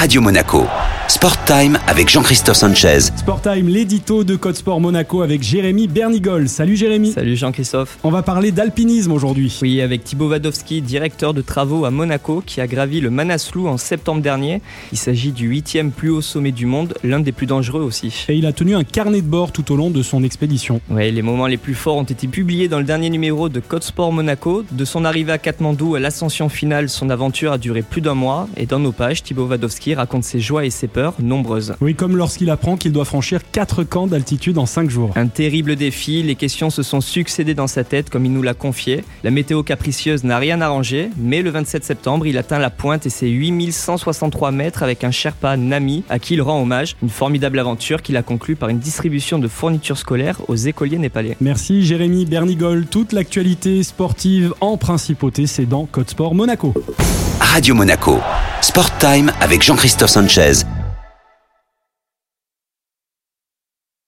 Radio Monaco. Sport Time avec Jean-Christophe Sanchez. Sport Time, l'édito de Code Sport Monaco avec Jérémy Bernigol. Salut Jérémy. Salut Jean-Christophe. On va parler d'alpinisme aujourd'hui. Oui, avec Thibaut Wadowski, directeur de travaux à Monaco, qui a gravi le Manaslu en septembre dernier. Il s'agit du huitième plus haut sommet du monde, l'un des plus dangereux aussi. Et il a tenu un carnet de bord tout au long de son expédition. Oui, les moments les plus forts ont été publiés dans le dernier numéro de Code Sport Monaco. De son arrivée à Katmandou à l'ascension finale, son aventure a duré plus d'un mois. Et dans nos pages, Thibaut Wadowski raconte ses joies et ses peurs, nombreuses. Oui, comme lorsqu'il apprend qu'il doit franchir 4 camps d'altitude en 5 jours. Un terrible défi, les questions se sont succédées dans sa tête comme il nous l'a confié. La météo capricieuse n'a rien arrangé, mais le 27 septembre, il atteint la pointe et ses 8163 mètres avec un Sherpa Nami à qui il rend hommage. Une formidable aventure qu'il a conclue par une distribution de fournitures scolaires aux écoliers népalais. Merci Jérémy Bernigol. Toute l'actualité sportive en principauté, c'est dans Code Sport Monaco. Radio Monaco. Sport Time avec Jean-Christophe Sanchez